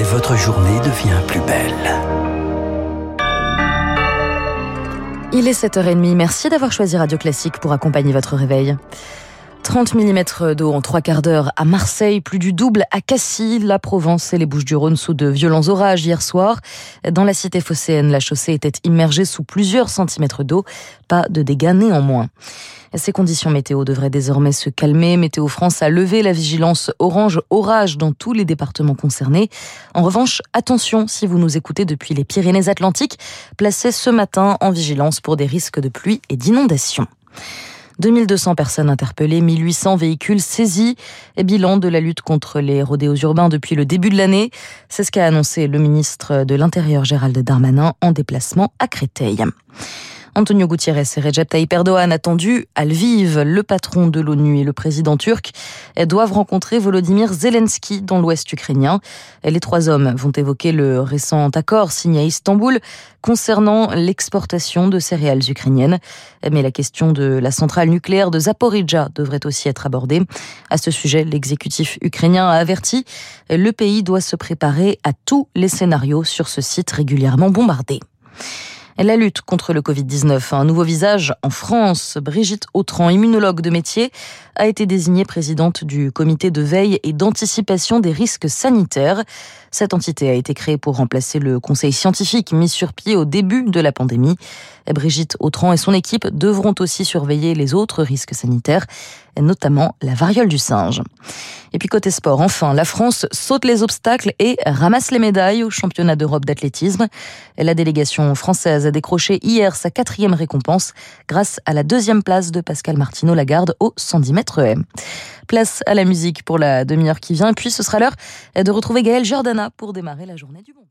et votre journée devient plus belle. Il est 7h30, merci d'avoir choisi Radio Classique pour accompagner votre réveil. 30 mm d'eau en trois quarts d'heure à Marseille, plus du double à Cassis, la Provence et les Bouches-du-Rhône sous de violents orages hier soir. Dans la cité phocéenne, la chaussée était immergée sous plusieurs centimètres d'eau. Pas de dégâts néanmoins. Ces conditions météo devraient désormais se calmer. Météo France a levé la vigilance orange orage dans tous les départements concernés. En revanche, attention si vous nous écoutez depuis les Pyrénées-Atlantiques, placez ce matin en vigilance pour des risques de pluie et d'inondation. 2200 personnes interpellées, 1800 véhicules saisis. Et bilan de la lutte contre les rodéos urbains depuis le début de l'année. C'est ce qu'a annoncé le ministre de l'Intérieur Gérald Darmanin en déplacement à Créteil. Antonio Gutiérrez et Recep Tayyip Erdogan attendus à Lviv. Le patron de l'ONU et le président turc doivent rencontrer Volodymyr Zelensky dans l'ouest ukrainien. Les trois hommes vont évoquer le récent accord signé à Istanbul concernant l'exportation de céréales ukrainiennes. Mais la question de la centrale nucléaire de Zaporizhia devrait aussi être abordée. À ce sujet, l'exécutif ukrainien a averti le pays doit se préparer à tous les scénarios sur ce site régulièrement bombardé. La lutte contre le Covid-19, un nouveau visage en France. Brigitte Autran, immunologue de métier, a été désignée présidente du comité de veille et d'anticipation des risques sanitaires. Cette entité a été créée pour remplacer le conseil scientifique mis sur pied au début de la pandémie. Brigitte Autran et son équipe devront aussi surveiller les autres risques sanitaires, notamment la variole du singe. Et puis côté sport, enfin, la France saute les obstacles et ramasse les médailles au championnat d'Europe d'athlétisme. La délégation française a décroché hier sa quatrième récompense grâce à la deuxième place de Pascal Martino Lagarde au 110 mètres M. Place à la musique pour la demi-heure qui vient, puis ce sera l'heure de retrouver Gaël Jordana pour démarrer la journée du bon.